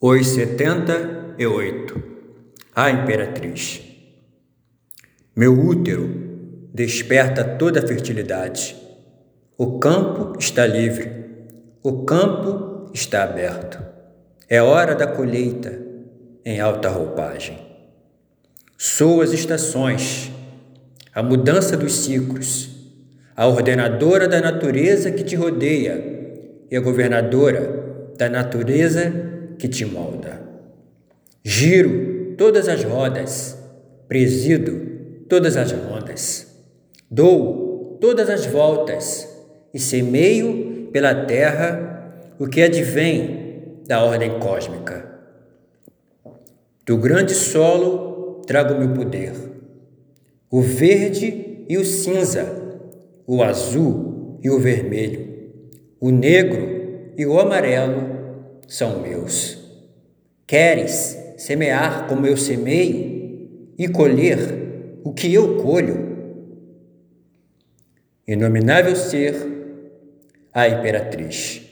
Os setenta e oito A Imperatriz Meu útero desperta toda a fertilidade. O campo está livre, o campo está aberto. É hora da colheita em alta roupagem. Sou as estações, a mudança dos ciclos, a ordenadora da natureza que te rodeia e a governadora da natureza que te molda. Giro todas as rodas, presido todas as rondas, dou todas as voltas e semeio pela terra o que advém da ordem cósmica. Do grande solo trago meu poder, o verde e o cinza, o azul e o vermelho, o negro e o amarelo são meus. Queres semear como eu semeio e colher o que eu colho? Inominável ser, a imperatriz.